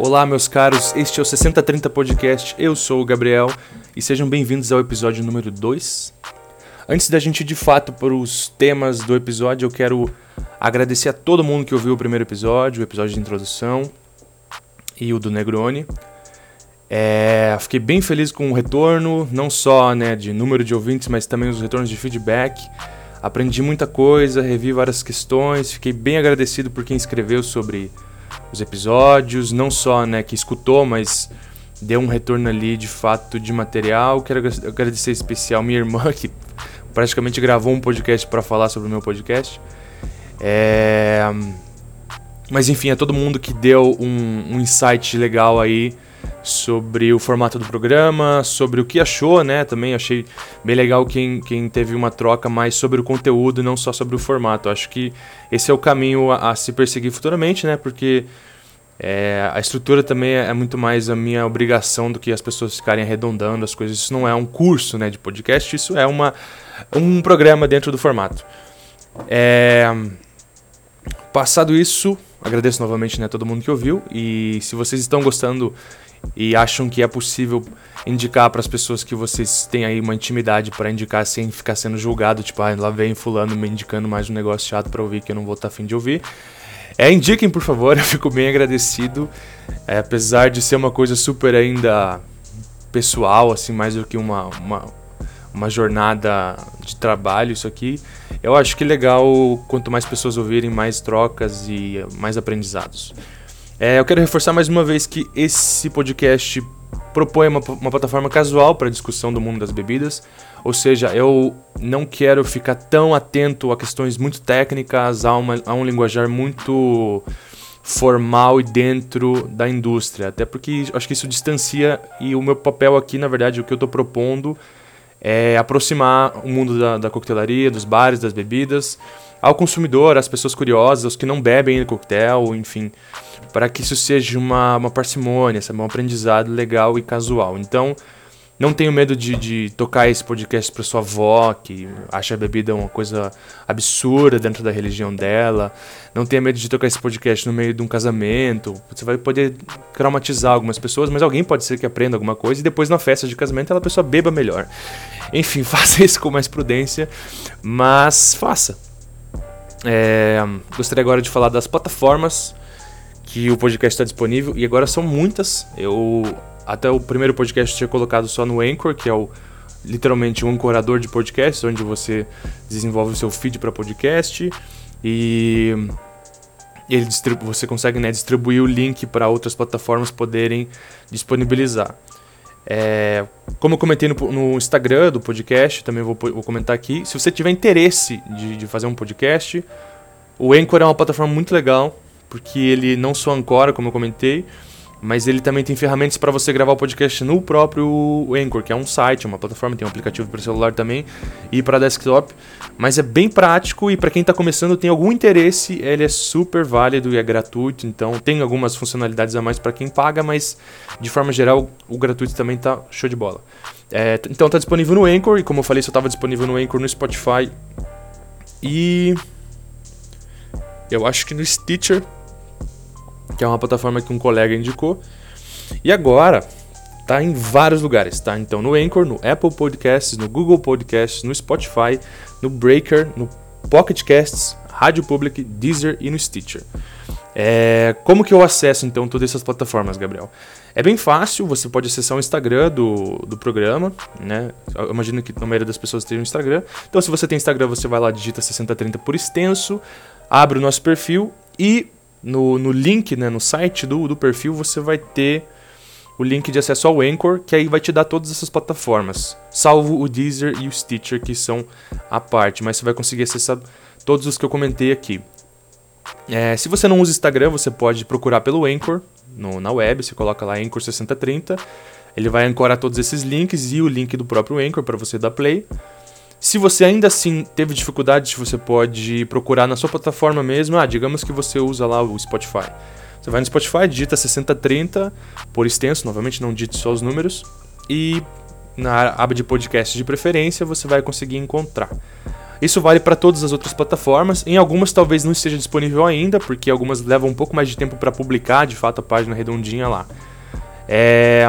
Olá, meus caros, este é o 6030 Podcast. Eu sou o Gabriel e sejam bem-vindos ao episódio número 2. Antes da gente ir de fato para os temas do episódio, eu quero agradecer a todo mundo que ouviu o primeiro episódio, o episódio de introdução e o do Negroni. É, fiquei bem feliz com o retorno, não só né, de número de ouvintes, mas também os retornos de feedback. Aprendi muita coisa, revi várias questões, fiquei bem agradecido por quem escreveu sobre os episódios, não só né, que escutou, mas deu um retorno ali de fato de material. Quero agradecer em especial minha irmã, que praticamente gravou um podcast para falar sobre o meu podcast. É... Mas enfim, a todo mundo que deu um, um insight legal aí sobre o formato do programa, sobre o que achou, né? Também achei bem legal quem, quem teve uma troca mais sobre o conteúdo, não só sobre o formato. Acho que esse é o caminho a, a se perseguir futuramente, né? Porque é, a estrutura também é, é muito mais a minha obrigação do que as pessoas ficarem arredondando as coisas. Isso não é um curso né, de podcast, isso é uma, um programa dentro do formato. É, passado isso, agradeço novamente né, todo mundo que ouviu. E se vocês estão gostando e acham que é possível indicar para as pessoas que vocês têm aí uma intimidade para indicar sem ficar sendo julgado, tipo, ah, lá vem fulano me indicando mais um negócio chato para ouvir que eu não vou estar tá afim de ouvir. É, indiquem, por favor, eu fico bem agradecido. É, apesar de ser uma coisa super ainda pessoal, assim, mais do que uma, uma, uma jornada de trabalho, isso aqui. Eu acho que é legal quanto mais pessoas ouvirem, mais trocas e mais aprendizados. É, eu quero reforçar mais uma vez que esse podcast propõe uma, uma plataforma casual para discussão do mundo das bebidas, ou seja, eu não quero ficar tão atento a questões muito técnicas, a, uma, a um linguajar muito formal e dentro da indústria, até porque acho que isso distancia e o meu papel aqui, na verdade, o que eu estou propondo é aproximar o mundo da, da coquetelaria, dos bares, das bebidas, ao consumidor, às pessoas curiosas, os que não bebem coquetel, enfim para que isso seja uma, uma parcimônia, um aprendizado legal e casual. Então, não tenho medo de, de tocar esse podcast para sua avó, que acha a bebida uma coisa absurda dentro da religião dela. Não tenha medo de tocar esse podcast no meio de um casamento. Você vai poder traumatizar algumas pessoas, mas alguém pode ser que aprenda alguma coisa e depois na festa de casamento ela pessoa beba melhor. Enfim, faça isso com mais prudência, mas faça. É, gostaria agora de falar das plataformas que o podcast está disponível e agora são muitas. Eu até o primeiro podcast tinha colocado só no Anchor, que é o literalmente um ancorador de podcasts, onde você desenvolve o seu feed para podcast e ele você consegue né, distribuir o link para outras plataformas poderem disponibilizar. É, como eu comentei no, no, Instagram do podcast, também vou, vou, comentar aqui. Se você tiver interesse de, de fazer um podcast, o Anchor é uma plataforma muito legal porque ele não só ancora, como eu comentei, mas ele também tem ferramentas para você gravar o podcast no próprio Anchor, que é um site, uma plataforma, tem um aplicativo para celular também e para desktop. Mas é bem prático e para quem está começando tem algum interesse, ele é super válido e é gratuito. Então tem algumas funcionalidades a mais para quem paga, mas de forma geral o gratuito também tá show de bola. É, então tá disponível no Anchor e como eu falei, só estava disponível no Anchor, no Spotify e eu acho que no Stitcher que é uma plataforma que um colega indicou. E agora tá em vários lugares, tá? Então no Anchor, no Apple Podcasts, no Google Podcasts, no Spotify, no Breaker, no Pocket Casts, Rádio Public, Deezer e no Stitcher. É, como que eu acesso então todas essas plataformas, Gabriel? É bem fácil, você pode acessar o Instagram do, do programa, né? Eu imagino que a maioria das pessoas tem um Instagram. Então, se você tem Instagram, você vai lá, digita 6030 por extenso, abre o nosso perfil e no, no link, né, no site do, do perfil, você vai ter o link de acesso ao Anchor, que aí vai te dar todas essas plataformas, salvo o Deezer e o Stitcher, que são a parte, mas você vai conseguir acessar todos os que eu comentei aqui. É, se você não usa Instagram, você pode procurar pelo Anchor no, na web, você coloca lá Anchor 6030, ele vai ancorar todos esses links e o link do próprio Anchor para você dar play. Se você ainda assim teve dificuldade, você pode procurar na sua plataforma mesmo. Ah, digamos que você usa lá o Spotify. Você vai no Spotify, digita 6030 por extenso, novamente não digite só os números, e na aba de podcast de preferência você vai conseguir encontrar. Isso vale para todas as outras plataformas. Em algumas talvez não esteja disponível ainda, porque algumas levam um pouco mais de tempo para publicar, de fato, a página redondinha lá. É...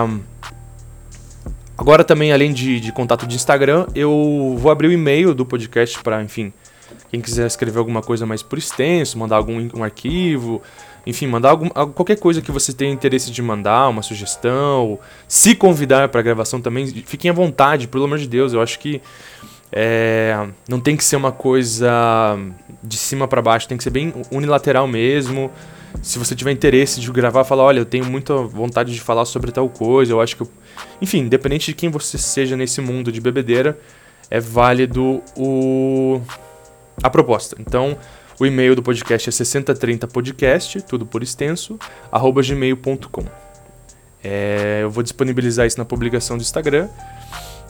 Agora também, além de, de contato de Instagram, eu vou abrir o e-mail do podcast para, enfim, quem quiser escrever alguma coisa mais por extenso, mandar algum um arquivo, enfim, mandar algum, qualquer coisa que você tenha interesse de mandar, uma sugestão, se convidar para gravação também, fiquem à vontade, pelo amor de Deus. Eu acho que é, não tem que ser uma coisa de cima para baixo, tem que ser bem unilateral mesmo. Se você tiver interesse de gravar, falar, olha, eu tenho muita vontade de falar sobre tal coisa, eu acho que eu... Enfim, independente de quem você seja nesse mundo de bebedeira, é válido o a proposta. Então, o e-mail do podcast é 6030podcast, tudo por extenso, arroba gmail.com. É, eu vou disponibilizar isso na publicação do Instagram,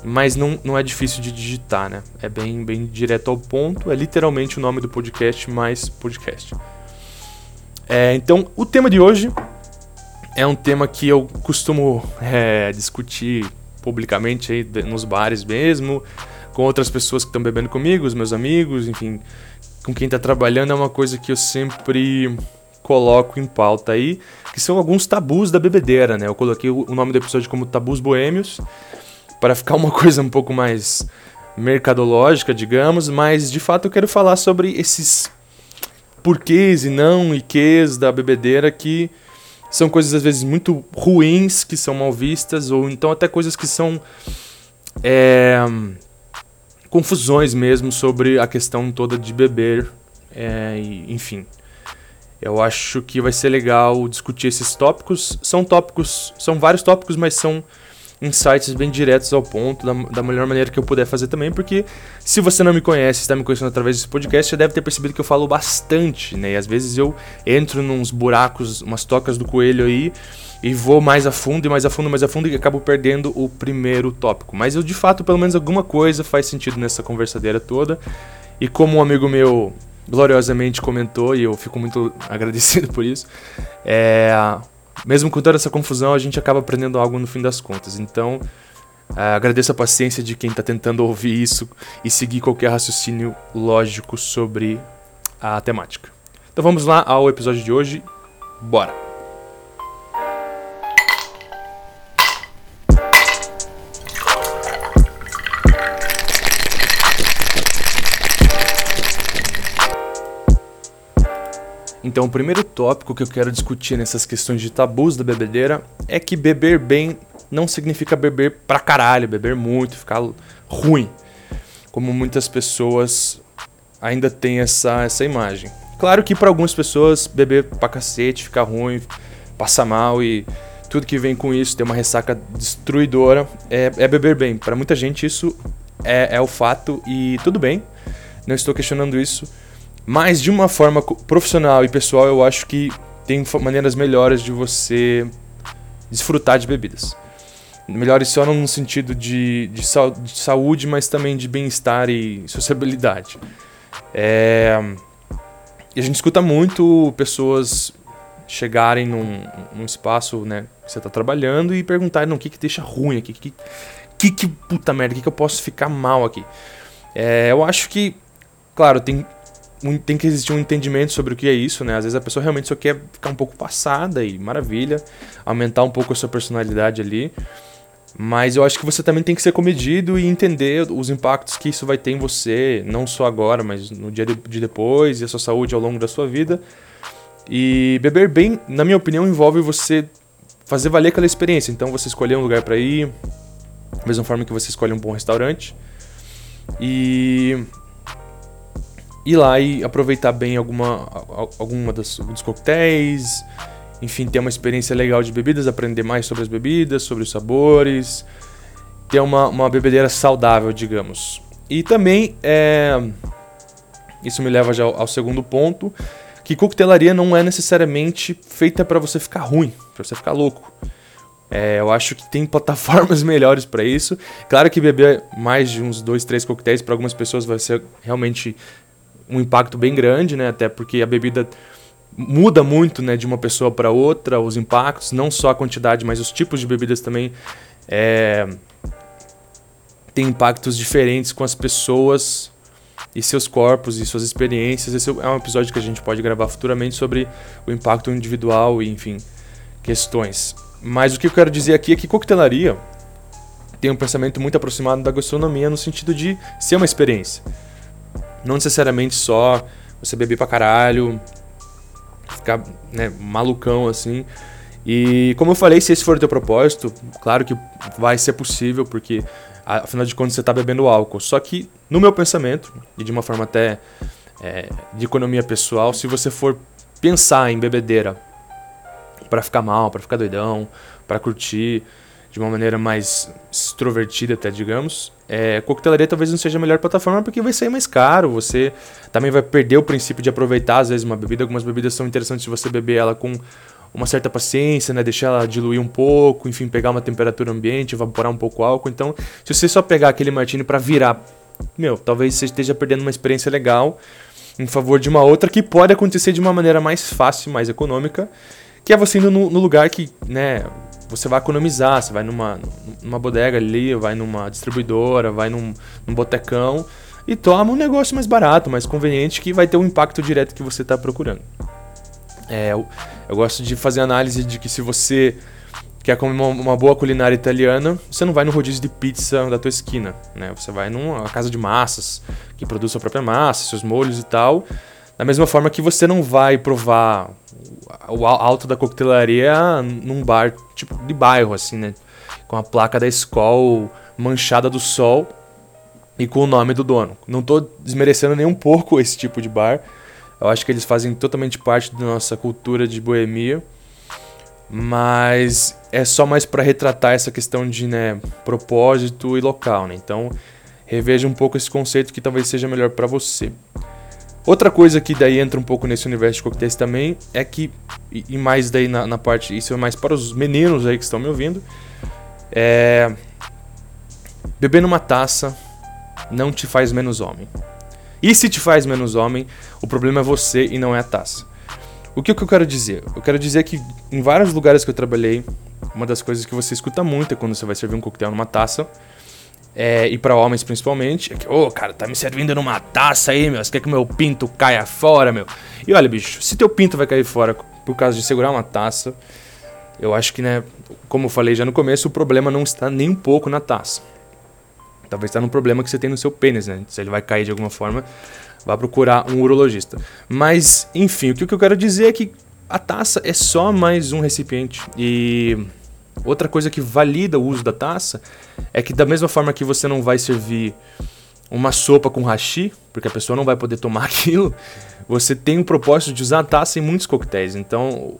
mas não, não é difícil de digitar, né? É bem, bem direto ao ponto, é literalmente o nome do podcast mais podcast. É, então, o tema de hoje é um tema que eu costumo é, discutir publicamente aí nos bares mesmo, com outras pessoas que estão bebendo comigo, os meus amigos, enfim, com quem está trabalhando, é uma coisa que eu sempre coloco em pauta aí, que são alguns tabus da bebedeira, né? Eu coloquei o nome do episódio como Tabus Boêmios, para ficar uma coisa um pouco mais mercadológica, digamos, mas de fato eu quero falar sobre esses porquês e não e da bebedeira que são coisas às vezes muito ruins que são mal vistas ou então até coisas que são é, confusões mesmo sobre a questão toda de beber, é, e, enfim. Eu acho que vai ser legal discutir esses tópicos. São tópicos, são vários tópicos, mas são insights bem diretos ao ponto, da, da melhor maneira que eu puder fazer também, porque se você não me conhece, está me conhecendo através desse podcast, já deve ter percebido que eu falo bastante, né? E às vezes eu entro nos buracos, umas tocas do coelho aí, e vou mais a fundo e mais a fundo, mais a fundo e acabo perdendo o primeiro tópico. Mas eu de fato, pelo menos alguma coisa faz sentido nessa conversadeira toda. E como um amigo meu gloriosamente comentou, e eu fico muito agradecido por isso, é, mesmo com toda essa confusão, a gente acaba aprendendo algo no fim das contas. Então, é, agradeço a paciência de quem está tentando ouvir isso e seguir qualquer raciocínio lógico sobre a temática. Então vamos lá ao episódio de hoje. Bora! Então, o primeiro tópico que eu quero discutir nessas questões de tabus da bebedeira é que beber bem não significa beber pra caralho, beber muito, ficar ruim. Como muitas pessoas ainda têm essa, essa imagem. Claro que para algumas pessoas beber pra cacete, ficar ruim, passar mal e tudo que vem com isso, ter uma ressaca destruidora, é, é beber bem. Para muita gente isso é, é o fato e tudo bem, não estou questionando isso. Mas de uma forma profissional e pessoal, eu acho que tem maneiras melhores de você desfrutar de bebidas. Melhores só no sentido de, de, de saúde, mas também de bem-estar e sociabilidade. É... E a gente escuta muito pessoas chegarem num, num espaço né, que você está trabalhando e perguntarem o que, que deixa ruim aqui, que, que, que puta merda, o que, que eu posso ficar mal aqui. É, eu acho que, claro, tem tem que existir um entendimento sobre o que é isso, né? Às vezes a pessoa realmente só quer ficar um pouco passada e maravilha, aumentar um pouco a sua personalidade ali. Mas eu acho que você também tem que ser comedido e entender os impactos que isso vai ter em você, não só agora, mas no dia de depois e a sua saúde ao longo da sua vida. E beber bem, na minha opinião, envolve você fazer valer aquela experiência. Então você escolher um lugar para ir, da mesma forma que você escolhe um bom restaurante. E ir lá e aproveitar bem alguma, alguma das, dos coquetéis, enfim, ter uma experiência legal de bebidas, aprender mais sobre as bebidas, sobre os sabores, ter uma, uma bebedeira saudável, digamos. E também, é, isso me leva já ao, ao segundo ponto, que coquetelaria não é necessariamente feita para você ficar ruim, para você ficar louco. É, eu acho que tem plataformas melhores para isso. Claro que beber mais de uns dois, três coquetéis para algumas pessoas vai ser realmente um impacto bem grande, né? Até porque a bebida muda muito, né, de uma pessoa para outra, os impactos, não só a quantidade, mas os tipos de bebidas também é, tem impactos diferentes com as pessoas e seus corpos e suas experiências. Esse é um episódio que a gente pode gravar futuramente sobre o impacto individual e, enfim, questões. Mas o que eu quero dizer aqui é que coquetelaria tem um pensamento muito aproximado da gastronomia no sentido de ser uma experiência. Não necessariamente só você beber pra caralho, ficar né, malucão assim. E como eu falei, se esse for o teu propósito, claro que vai ser possível, porque afinal de contas você está bebendo álcool. Só que, no meu pensamento, e de uma forma até é, de economia pessoal, se você for pensar em bebedeira para ficar mal, para ficar doidão, para curtir de uma maneira mais extrovertida até, digamos, é, coquetelaria talvez não seja a melhor plataforma porque vai sair mais caro, você também vai perder o princípio de aproveitar às vezes uma bebida, algumas bebidas são interessantes se você beber ela com uma certa paciência, né? Deixar ela diluir um pouco, enfim, pegar uma temperatura ambiente, evaporar um pouco o álcool. Então, se você só pegar aquele martini para virar, meu, talvez você esteja perdendo uma experiência legal em favor de uma outra que pode acontecer de uma maneira mais fácil, mais econômica, que é você indo no, no lugar que, né, você vai economizar, você vai numa, numa bodega ali, vai numa distribuidora, vai num, num botecão e toma um negócio mais barato, mais conveniente, que vai ter o um impacto direto que você está procurando. É, eu, eu, gosto de fazer análise de que se você quer comer uma, uma, boa culinária italiana, você não vai no rodízio de pizza da tua esquina, né? Você vai numa casa de massas, que produz sua própria massa, seus molhos e tal. Da mesma forma que você não vai provar o alto da coquetelaria num bar tipo de bairro, assim, né? Com a placa da escola manchada do sol e com o nome do dono. Não estou desmerecendo nem um pouco esse tipo de bar, eu acho que eles fazem totalmente parte da nossa cultura de boemia. Mas é só mais para retratar essa questão de né, propósito e local. Né? Então, reveja um pouco esse conceito que talvez seja melhor para você. Outra coisa que daí entra um pouco nesse universo de coquetéis também é que, e mais daí na, na, parte, isso é mais para os meninos aí que estão me ouvindo, é. Beber numa taça não te faz menos homem. E se te faz menos homem, o problema é você e não é a taça. O que, que eu quero dizer? Eu quero dizer que em vários lugares que eu trabalhei, uma das coisas que você escuta muito é quando você vai servir um coquetel numa taça, é, e para homens principalmente, é que, ô, oh, cara, tá me servindo numa taça aí, meu, você quer que meu pinto caia fora, meu? E olha, bicho, se teu pinto vai cair fora por causa de segurar uma taça, eu acho que, né, como eu falei já no começo, o problema não está nem um pouco na taça. Talvez está no problema que você tem no seu pênis, né? Se ele vai cair de alguma forma, vá procurar um urologista. Mas, enfim, o que eu quero dizer é que a taça é só mais um recipiente. E outra coisa que valida o uso da taça é que da mesma forma que você não vai servir uma sopa com hashi, porque a pessoa não vai poder tomar aquilo, você tem o propósito de usar a taça em muitos coquetéis. Então,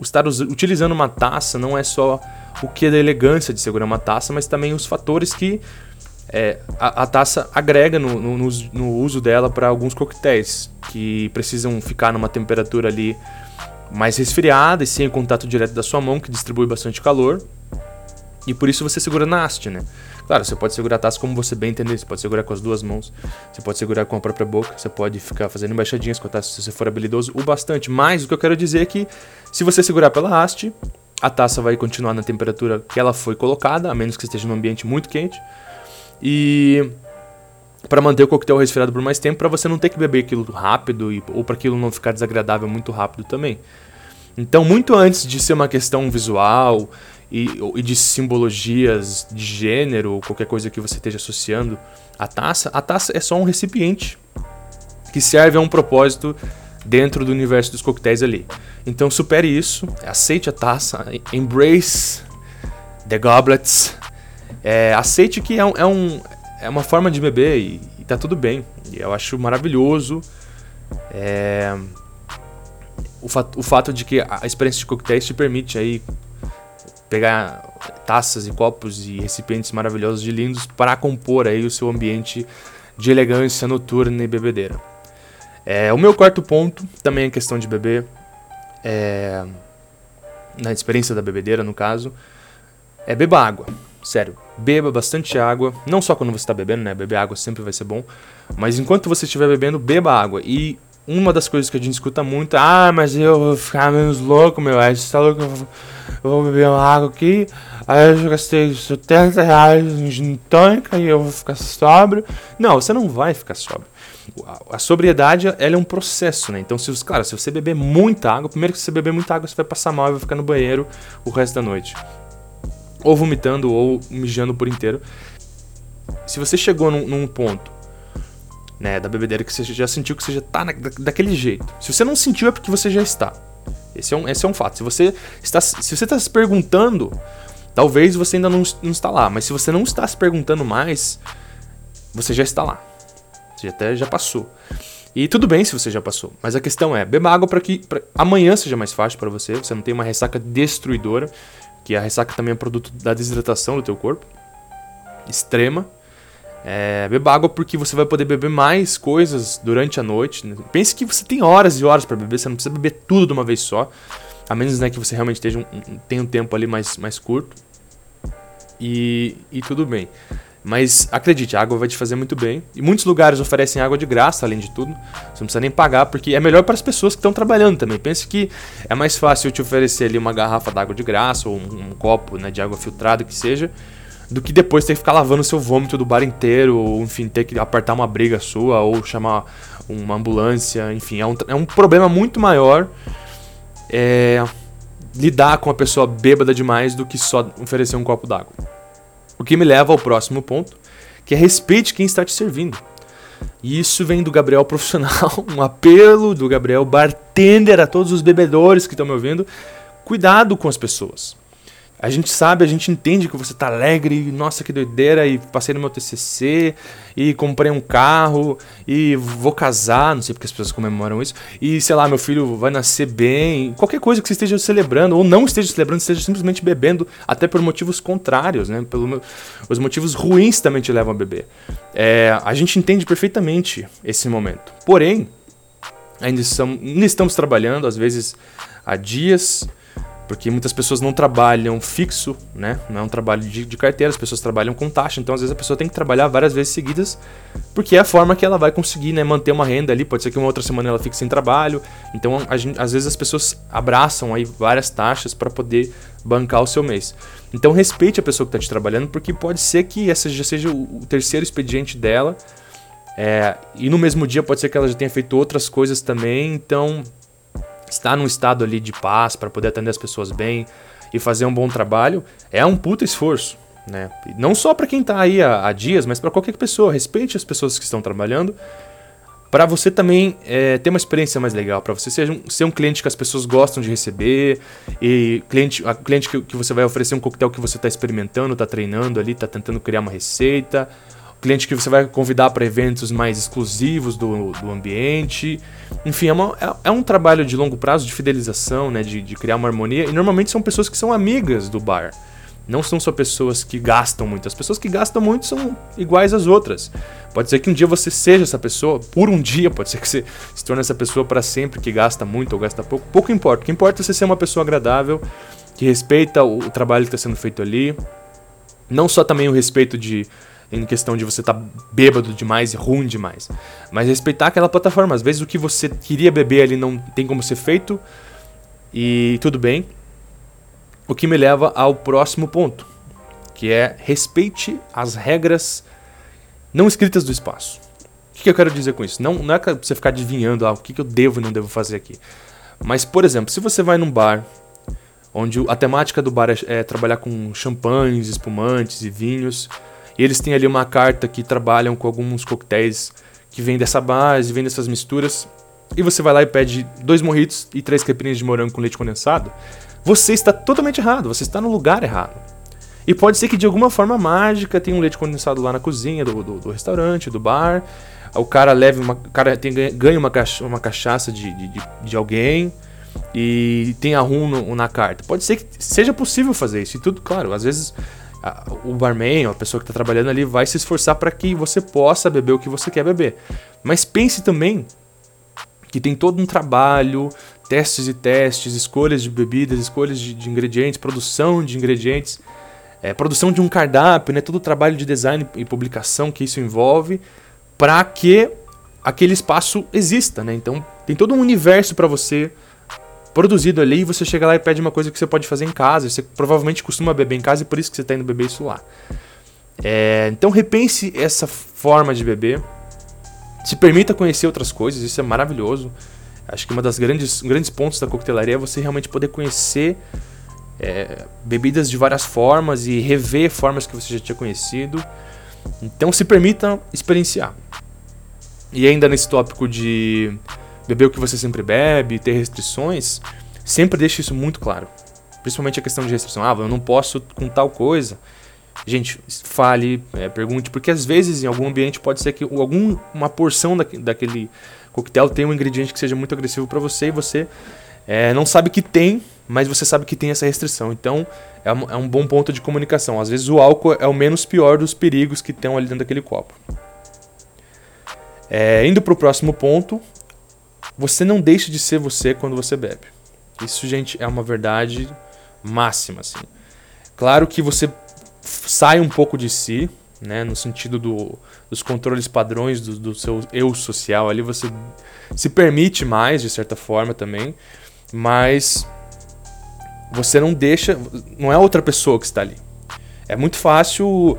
estar utilizando uma taça não é só o que é da elegância de segurar uma taça, mas também os fatores que é, a, a, taça agrega no, no, no uso dela para alguns coquetéis que precisam ficar numa temperatura ali mais resfriada e sem o contato direto da sua mão, que distribui bastante calor. E por isso você segura na haste, né? Claro, você pode segurar a taça como você bem entender. Você pode segurar com as duas mãos, você pode segurar com a própria boca, você pode ficar fazendo embaixadinhas com a taça se você for habilidoso o bastante. Mas o que eu quero dizer é que se você segurar pela haste, a taça vai continuar na temperatura que ela foi colocada, a menos que esteja num ambiente muito quente. E para manter o coquetel resfriado por mais tempo, para você não ter que beber aquilo rápido e, ou para aquilo não ficar desagradável muito rápido também. Então, muito antes de ser uma questão visual e, e de simbologias de gênero ou qualquer coisa que você esteja associando à taça, a taça é só um recipiente que serve a um propósito dentro do universo dos coquetéis ali. Então, supere isso, aceite a taça, embrace the goblets é, aceite que é, um, é, um, é uma forma de beber e, e tá tudo bem. E eu acho maravilhoso. É, o, fato, o fato de que a experiência de coquetéis te permite aí pegar taças e copos e recipientes maravilhosos e lindos para compor aí o seu ambiente de elegância noturna e bebedeira. É, o meu quarto ponto também é questão de beber, é, na experiência da bebedeira no caso, é beba água. Sério, beba bastante água. Não só quando você está bebendo, né? Beber água sempre vai ser bom. Mas enquanto você estiver bebendo, beba água. E uma das coisas que a gente escuta muito ah, mas eu vou ficar menos louco, meu. Aí você tá louco, eu vou beber uma água aqui. Aí eu gastei 70 reais em gin tônica e eu vou ficar sóbrio. Não, você não vai ficar sóbrio. A sobriedade ela é um processo, né? Então, se, claro, se você beber muita água, primeiro que você beber muita água, você vai passar mal e vai ficar no banheiro o resto da noite. Ou vomitando ou mijando por inteiro. Se você chegou num, num ponto né, da bebedeira que você já sentiu que você já tá na, daquele jeito. Se você não sentiu é porque você já está. Esse é um, esse é um fato. Se você está se você está se perguntando, talvez você ainda não, não está lá, mas se você não está se perguntando mais, você já está lá. Você até já passou. E tudo bem se você já passou, mas a questão é, beba água para que pra amanhã seja mais fácil para você, você não tem uma ressaca destruidora, que a ressaca também é produto da desidratação do teu corpo, extrema, é, beba água porque você vai poder beber mais coisas durante a noite. Pense que você tem horas e horas para beber, você não precisa beber tudo de uma vez só. A menos né, que você realmente esteja um, tenha um tempo ali mais, mais curto. E, e tudo bem. Mas acredite, a água vai te fazer muito bem. E muitos lugares oferecem água de graça, além de tudo. Você não precisa nem pagar, porque é melhor para as pessoas que estão trabalhando também. Pense que é mais fácil eu te oferecer ali uma garrafa d'água de graça ou um, um copo né, de água filtrada que seja do que depois ter que ficar lavando seu vômito do bar inteiro, ou enfim, ter que apertar uma briga sua, ou chamar uma ambulância, enfim, é um, é um problema muito maior é, lidar com a pessoa bêbada demais do que só oferecer um copo d'água. O que me leva ao próximo ponto, que é respeite quem está te servindo. E isso vem do Gabriel profissional, um apelo do Gabriel bartender a todos os bebedores que estão me ouvindo. Cuidado com as pessoas. A gente sabe, a gente entende que você tá alegre, nossa que doideira, e passei no meu TCC, e comprei um carro, e vou casar, não sei porque as pessoas comemoram isso, e sei lá, meu filho vai nascer bem, qualquer coisa que você esteja celebrando, ou não esteja celebrando, esteja simplesmente bebendo, até por motivos contrários, né? Pelo, os motivos ruins também te levam a beber. É, a gente entende perfeitamente esse momento. Porém, ainda ainda estamos trabalhando, às vezes há dias porque muitas pessoas não trabalham fixo, né? Não é um trabalho de, de, carteira, as pessoas trabalham com taxa, então às vezes a pessoa tem que trabalhar várias vezes seguidas, porque é a forma que ela vai conseguir né, manter uma renda ali. Pode ser que uma outra semana ela fique sem trabalho. Então, gente, às vezes as pessoas abraçam aí várias taxas para poder bancar o seu mês. Então respeite a pessoa que está te trabalhando, porque pode ser que essa já seja o terceiro expediente dela. É, e no mesmo dia pode ser que ela já tenha feito outras coisas também, então estar num estado ali de paz para poder atender as pessoas bem e fazer um bom trabalho é um puta esforço, né? Não só para quem está aí há, há, dias, mas para qualquer pessoa. Respeite as pessoas que estão trabalhando para você também é, ter uma experiência mais legal, para você ser um, ser um cliente que as pessoas gostam de receber e cliente, a cliente que, que você vai oferecer um coquetel que você está experimentando, está treinando ali, está tentando criar uma receita cliente que você vai convidar para eventos mais exclusivos do, do ambiente. Enfim, é, uma, é, é, um trabalho de longo prazo de fidelização, né, de, de criar uma harmonia. E normalmente são pessoas que são amigas do bar. Não são só pessoas que gastam muito. As pessoas que gastam muito são iguais às outras. Pode ser que um dia você seja essa pessoa, por um dia, pode ser que você se torne essa pessoa para sempre que gasta muito ou gasta pouco. Pouco importa. O que importa é você ser uma pessoa agradável, que respeita o, o trabalho que está sendo feito ali. Não só também o respeito de em questão de você estar tá bêbado demais e ruim demais. Mas respeitar aquela plataforma. Às vezes o que você queria beber ali não tem como ser feito e tudo bem. O que me leva ao próximo ponto, que é respeite as regras não escritas do espaço. O que eu quero dizer com isso? Não, não é para você ficar adivinhando ah, o que eu devo e não devo fazer aqui. Mas, por exemplo, se você vai num bar onde a temática do bar é, é trabalhar com champanhes, espumantes e vinhos, eles têm ali uma carta que trabalham com alguns coquetéis que vêm dessa base, vêm dessas misturas. E você vai lá e pede dois morritos e três caipirinhas de morango com leite condensado. Você está totalmente errado, você está no lugar errado. E pode ser que de alguma forma mágica tenha um leite condensado lá na cozinha do, do, do restaurante, do bar. O cara leve uma. O cara tem, ganha uma, uma cachaça de, de, de alguém e tem a na carta. Pode ser que seja possível fazer isso. E tudo, claro, às vezes o barman, a pessoa que está trabalhando ali, vai se esforçar para que você possa beber o que você quer beber. Mas pense também que tem todo um trabalho, testes e testes, escolhas de bebidas, escolhas de, de ingredientes, produção de ingredientes, é, produção de um cardápio, né, todo o trabalho de design e publicação que isso envolve, para que aquele espaço exista. Né? Então tem todo um universo para você produzido ali e você chega lá e pede uma coisa que você pode fazer em casa. Você provavelmente costuma beber em casa e por isso que você está indo beber isso lá. É, então repense essa forma de beber. Se permita conhecer outras coisas, isso é maravilhoso. Acho que uma das grandes grandes pontos da coquetelaria é você realmente poder conhecer é, bebidas de várias formas e rever formas que você já tinha conhecido. Então se permita experienciar. E ainda nesse tópico de beber o que você sempre bebe, ter restrições, sempre deixe isso muito claro. Principalmente a questão de restrição. Ah, eu não posso com tal coisa. Gente, fale, é, pergunte, porque às vezes em algum ambiente pode ser que alguma porção da, daquele coquetel tenha um ingrediente que seja muito agressivo para você e você é, não sabe que tem, mas você sabe que tem essa restrição. Então é um, é um bom ponto de comunicação. Às vezes o álcool é o menos pior dos perigos que estão ali dentro daquele copo. É, indo para o próximo ponto, você não deixa de ser você quando você bebe. Isso, gente, é uma verdade máxima, assim. Claro que você sai um pouco de si, né, no sentido do, dos controles padrões do, do seu eu social ali, você se permite mais, de certa forma também, mas você não deixa, não é outra pessoa que está ali. É muito fácil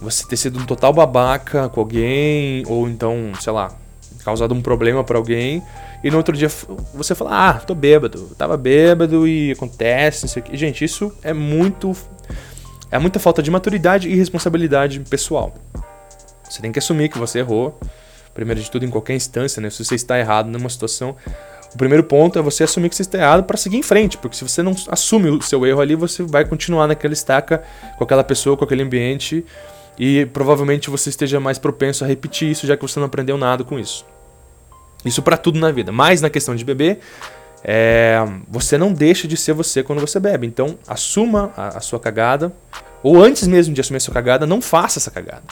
você ter sido um total babaca com alguém, ou então, sei lá, causado um problema para alguém, e no outro dia você fala, ah, tô bêbado, tava bêbado e acontece, isso aqui. Gente, isso é muito. É muita falta de maturidade e responsabilidade pessoal. Você tem que assumir que você errou, primeiro de tudo, em qualquer instância, né? Se você está errado numa situação, o primeiro ponto é você assumir que você está errado para seguir em frente, porque se você não assume o seu erro ali, você vai continuar naquela estaca com aquela pessoa, com aquele ambiente e provavelmente você esteja mais propenso a repetir isso, já que você não aprendeu nada com isso. Isso para tudo na vida. Mas na questão de beber, é, você não deixa de ser você quando você bebe. Então, assuma a, a, sua cagada. Ou antes mesmo de assumir a sua cagada, não faça essa cagada.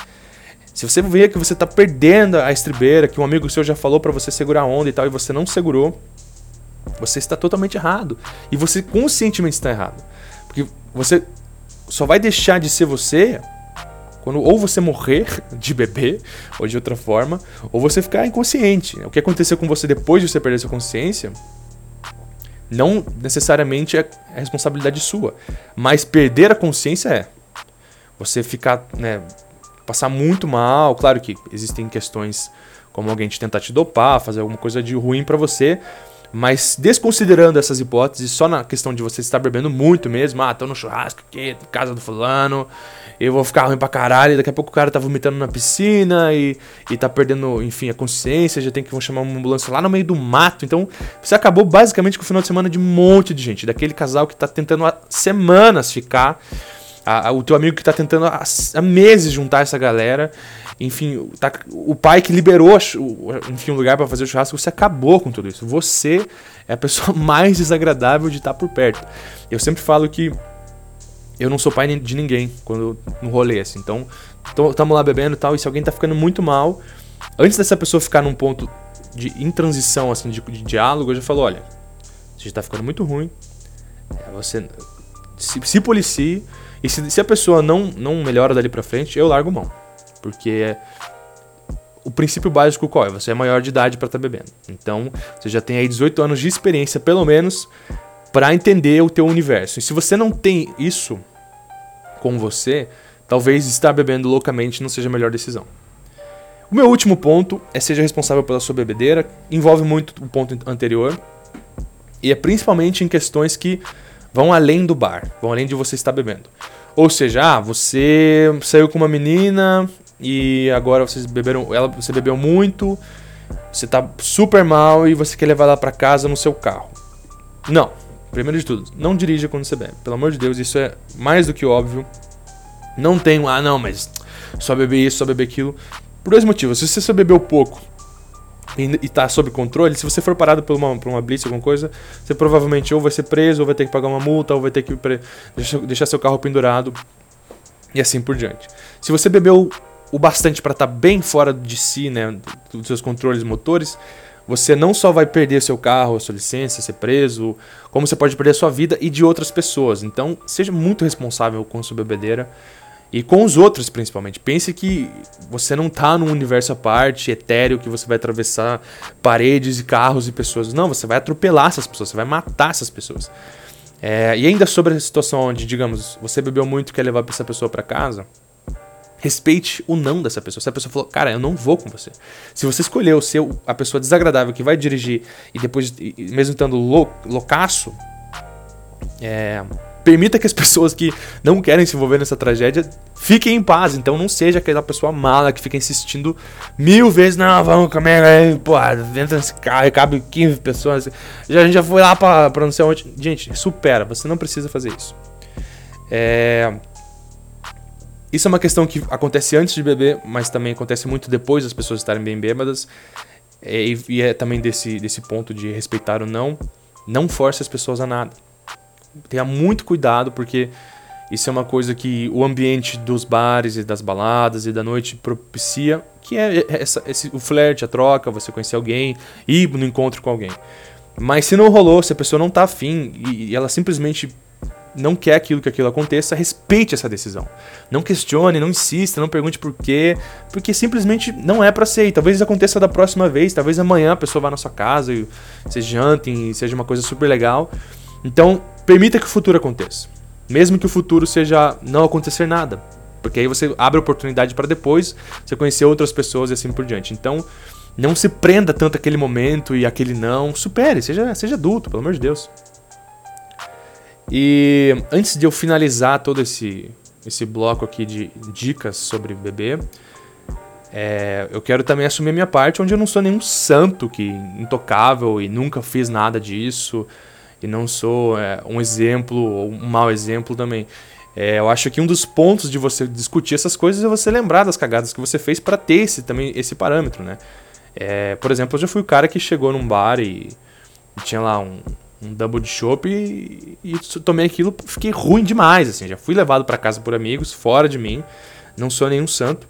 Se você vê que você está perdendo a estribeira, que um amigo seu já falou para você segurar a onda e tal, e você não segurou, você está totalmente errado. E você conscientemente está errado. Porque você só vai deixar de ser você quando ou você morrer de beber, ou de outra forma, ou você ficar inconsciente. O que aconteceu com você depois de você perder sua consciência não necessariamente é, é responsabilidade sua, mas perder a consciência é. Você ficar, né, passar muito mal, claro que existem questões como alguém te tentar te dopar, fazer alguma coisa de ruim para você, mas desconsiderando essas hipóteses, só na questão de você estar bebendo muito mesmo, ah, tô no churrasco aqui, casa do fulano, eu vou ficar ruim pra caralho, daqui a pouco o cara tá vomitando na piscina e, e tá perdendo, enfim, a consciência, já tem que chamar uma ambulância lá no meio do mato. Então, você acabou basicamente com o final de semana de um monte de gente, daquele casal que tá tentando há semanas ficar, a, a, o teu amigo que tá tentando há, há meses juntar essa galera enfim, tá, o pai que liberou enfim, um lugar para fazer o churrasco, você acabou com tudo isso. Você é a pessoa mais desagradável de estar por perto. Eu sempre falo que eu não sou pai de ninguém quando no rolê assim. Então, estamos lá bebendo e tal, e se alguém tá ficando muito mal, antes dessa pessoa ficar num ponto de intransição assim de, de diálogo, eu já falo, olha, você tá ficando muito ruim. É, você se, se policie e se, se a pessoa não não melhora dali para frente, eu largo mão. Porque o princípio básico qual é? Você é maior de idade para estar tá bebendo. Então, você já tem aí 18 anos de experiência, pelo menos, para entender o teu universo. E se você não tem isso com você, talvez estar bebendo loucamente não seja a melhor decisão. O meu último ponto é seja responsável pela sua bebedeira. Envolve muito o ponto anterior. E é principalmente em questões que vão além do bar, vão além de você estar bebendo. Ou seja, ah, você saiu com uma menina e agora vocês beberam, ela, você bebeu muito, você tá super mal e você quer levar ela para casa no seu carro. Não. Primeiro de tudo, não dirija quando você bebe. Pelo amor de Deus, isso é mais do que óbvio. Não tem, ah, não, mas só beber isso, só beber aquilo. Por dois motivos. Se você só bebeu pouco e, está sob controle, se você for parado por uma, por uma blitz, alguma coisa, você provavelmente ou vai ser preso, ou vai ter que pagar uma multa, ou vai ter que deixar, deixar seu carro pendurado e assim por diante. Se você bebeu o bastante para estar tá bem fora de si, né, dos seus controles motores, você não só vai perder seu carro, sua licença, ser preso, como você pode perder a sua vida e de outras pessoas. Então, seja muito responsável com sua bebedeira E com os outros, principalmente. Pense que você não tá num universo à parte, etéreo, que você vai atravessar paredes e carros e pessoas. Não, você vai atropelar essas pessoas, você vai matar essas pessoas. É, e ainda sobre a situação onde, digamos, você bebeu muito e quer levar essa pessoa para casa, respeite o não dessa pessoa. Se a pessoa falou, cara, eu não vou com você. Se você escolheu ser a pessoa desagradável que vai dirigir e depois, mesmo estando lou loucaço, é, permita que as pessoas que não querem se envolver nessa tragédia fiquem em paz. Então não seja aquela pessoa mala que fica insistindo mil vezes, não, vamos aí, pô, entra nesse carro e cabe 15 pessoas. Já, a gente já foi lá pra, pra não sei onde. Gente, supera, você não precisa fazer isso. É... Isso é uma questão que acontece antes de beber, mas também acontece muito depois das pessoas estarem bem bêbadas. E, e é também desse, desse ponto de respeitar o não. Não force as pessoas a nada tenha muito cuidado, porque isso é uma coisa que o ambiente dos bares e das baladas e da noite propicia, que é essa, esse, o flerte, a troca, você conhecer alguém, ir no encontro com alguém. Mas se não rolou, se a pessoa não tá afim e, e ela simplesmente não quer aquilo que aquilo aconteça, respeite essa decisão. Não questione, não insista, não pergunte por quê, porque simplesmente não é para ser. E talvez aconteça da próxima vez, talvez amanhã a pessoa vá na sua casa e vocês jantem e seja uma coisa super legal. Então, permita que o futuro aconteça. Mesmo que o futuro seja não acontecer nada. Porque aí você abre oportunidade para depois você conhecer outras pessoas e assim por diante. Então, não se prenda tanto aquele momento e aquele não. Supere, seja, seja adulto, pelo amor de Deus. E antes de eu finalizar todo esse, esse bloco aqui de dicas sobre bebê, é, eu quero também assumir a minha parte, onde eu não sou nenhum santo que intocável e nunca fiz nada disso e não sou é, um exemplo ou um mau exemplo também. É, eu acho que um dos pontos de você discutir essas coisas é você lembrar das cagadas que você fez para ter esse, também esse parâmetro, né? É, por exemplo, eu já fui o cara que chegou num bar e, e tinha lá um, um double de chopp e, e, tomei aquilo, fiquei ruim demais, assim. Já fui levado para casa por amigos, fora de mim. Não sou nenhum santo.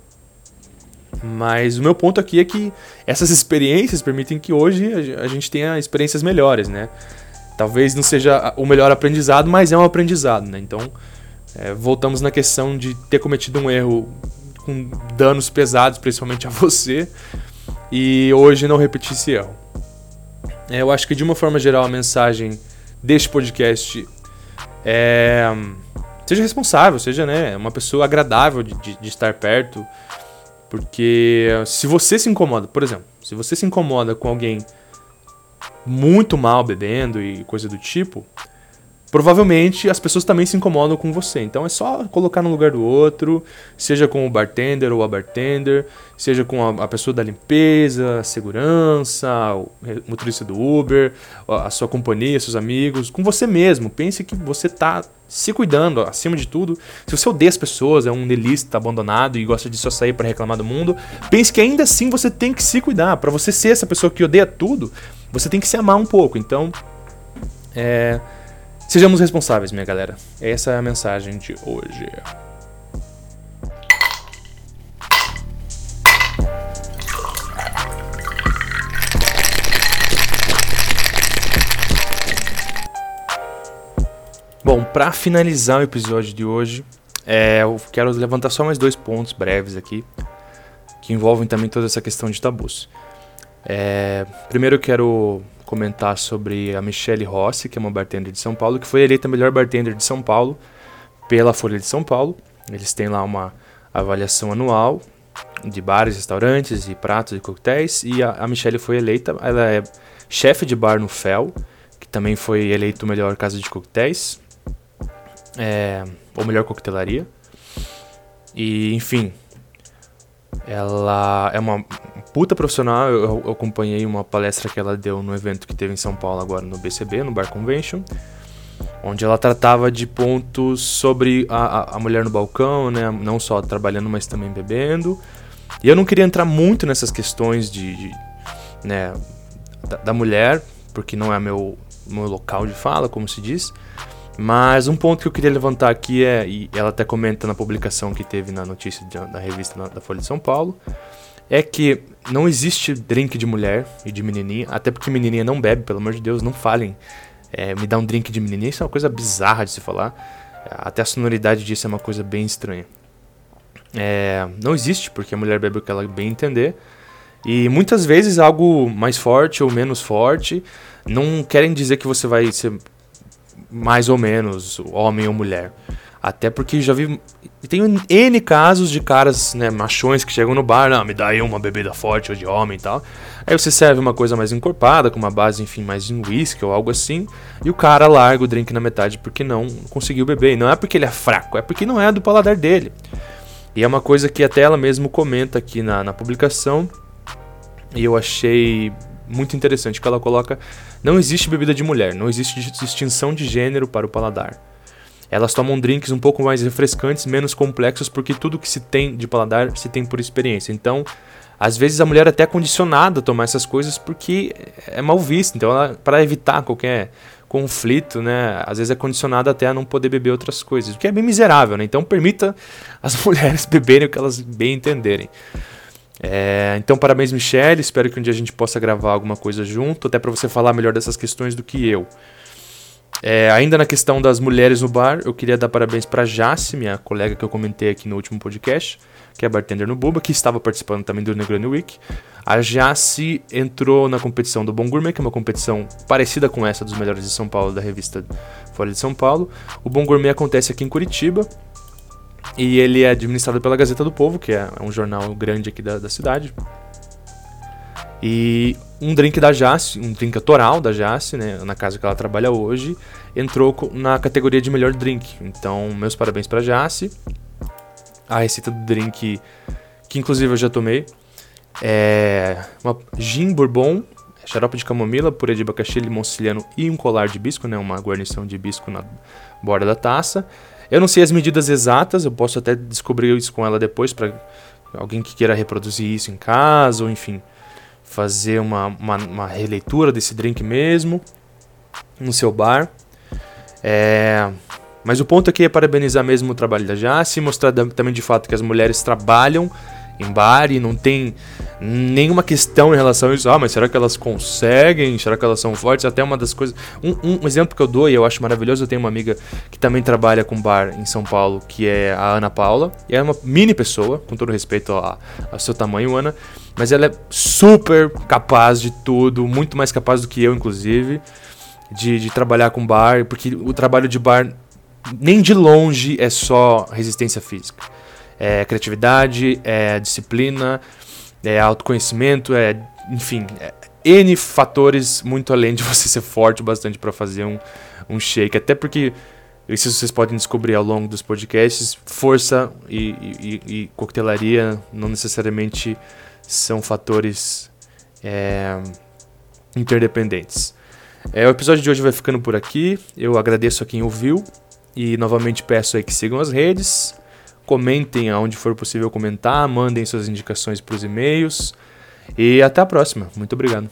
Mas o meu ponto aqui é que essas experiências permitem que hoje a gente tenha experiências melhores, né? Talvez não seja o melhor aprendizado, mas é um aprendizado, né? Então, é, voltamos na questão de ter cometido um erro com danos pesados, principalmente a você, e hoje não repetir esse erro. É, eu acho que de uma forma geral a mensagem deste podcast é seja responsável, seja né, uma pessoa agradável de, de, de estar perto, porque se você se incomoda, por exemplo, se você se incomoda com alguém muito mal bebendo e coisa do tipo, provavelmente as pessoas também se incomodam com você. Então é só colocar no lugar do outro, seja com o bartender ou a bartender, seja com a, a pessoa da limpeza, segurança, o motorista do Uber, a sua companhia, seus amigos, com você mesmo. Pense que você está se cuidando, acima de tudo. Se você odeia as pessoas, é um delista abandonado e gosta de só sair para reclamar do mundo, pense que ainda assim você tem que se cuidar. Para você ser essa pessoa que odeia tudo, você tem que se amar um pouco. Então, é, sejamos responsáveis, minha galera. Essa é a mensagem de hoje. Bom, para finalizar o episódio de hoje, é, eu quero levantar só mais dois pontos breves aqui, que envolvem também toda essa questão de tabus. É, primeiro eu quero comentar sobre a Michelle Rossi, que é uma bartender de São Paulo, que foi eleita a melhor bartender de São Paulo pela Folha de São Paulo. Eles têm lá uma avaliação anual de bares, restaurantes e pratos e coquetéis. E a, a Michelle foi eleita, ela é chefe de bar no Fel, que também foi eleito o melhor casa de coquetéis, é, ou melhor coquetelaria. E enfim, ela é uma puta profissional. Eu, eu, acompanhei uma palestra que ela deu no evento que teve em São Paulo agora no BCB, no Bar Convention, onde ela tratava de pontos sobre a, a, a mulher no balcão, né? Não só trabalhando, mas também bebendo. E eu não queria entrar muito nessas questões de, de né, da, da, mulher, porque não é meu, meu local de fala, como se diz. Mas um ponto que eu queria levantar aqui é, e ela até comenta na publicação que teve na notícia da revista da Folha de São Paulo, é que não existe drink de mulher e de menininha, até porque menininha não bebe, pelo amor de Deus, não falem. É, me dá um drink de menininha, isso é uma coisa bizarra de se falar. Até a sonoridade disso é uma coisa bem estranha. É, não existe, porque a mulher bebe o que ela bem entender. E muitas vezes algo mais forte ou menos forte não querem dizer que você vai ser mais ou menos homem ou mulher. Até porque já vi. Tem N casos de caras, né, machões que chegam no bar, não, me dá aí uma bebida forte ou de homem e tal. Aí você serve uma coisa mais encorpada, com uma base, enfim, mais em whisky ou algo assim. E o cara larga o drink na metade porque não conseguiu beber. E não é porque ele é fraco, é porque não é do paladar dele. E é uma coisa que até ela mesmo comenta aqui na, na publicação. E eu achei muito interessante que ela coloca: não existe bebida de mulher, não existe distinção de gênero para o paladar. Elas tomam drinks um pouco mais refrescantes, menos complexos, porque tudo que se tem de paladar se tem por experiência. Então, às vezes a mulher é até condicionada a tomar essas coisas porque é mal vista. Então, para evitar qualquer conflito, né, às vezes é condicionada até a não poder beber outras coisas, o que é bem miserável, né? Então, permita as mulheres beberem o que elas bem entenderem. É, então, parabéns, Michelle. Espero que um dia a gente possa gravar alguma coisa junto, até para você falar melhor dessas questões do que eu. É, ainda na questão das mulheres no bar, eu queria dar parabéns para Jace, minha colega que eu comentei aqui no último podcast, que é bartender no Buba, que estava participando também do Negroni Week. A Jace entrou na competição do Bom Gourmet, que é uma competição parecida com essa dos melhores de São Paulo, da revista Folha de São Paulo. O Bom Gourmet acontece aqui em Curitiba, e ele é administrado pela Gazeta do Povo, que é um jornal grande aqui da, da cidade. E um drink da Jace, um drink autoral da Jace, né, na casa que ela trabalha hoje, entrou na categoria de melhor drink. Então, meus parabéns para Jace. A receita do drink, que inclusive eu já tomei, é uma gin bourbon, xarope de camomila, purê de abacaxi, limão siciliano e um colar de bisco, né, uma guarnição de bisco na borda da taça. Eu não sei as medidas exatas, eu posso até descobrir isso com ela depois para alguém que queira reproduzir isso em casa, ou enfim, fazer uma, uma, uma releitura desse drink mesmo no seu bar. É, mas o ponto aqui é parabenizar mesmo o trabalho da Jace, mostrar também de fato que as mulheres trabalham em bar e não tem nenhuma questão em relação a isso. Ah, mas será que elas conseguem? Será que elas são fortes? Até uma das coisas. Um, um exemplo que eu dou e eu acho maravilhoso, eu tenho uma amiga que também trabalha com bar em São Paulo, que é a Ana Paula. E é uma mini pessoa, com todo respeito ao seu tamanho, Ana. Mas ela é super capaz de tudo, muito mais capaz do que eu, inclusive, de, de trabalhar com bar, porque o trabalho de bar nem de longe é só resistência física é criatividade, é disciplina, é autoconhecimento, é enfim, é N fatores muito além de você ser forte bastante para fazer um, um shake. Até porque, isso vocês podem descobrir ao longo dos podcasts, força e, e, e coquetelaria não necessariamente são fatores é, interdependentes. É, o episódio de hoje vai ficando por aqui. Eu agradeço a quem ouviu e novamente peço aí que sigam as redes. Comentem aonde for possível comentar, mandem suas indicações para os e-mails. E até a próxima. Muito obrigado.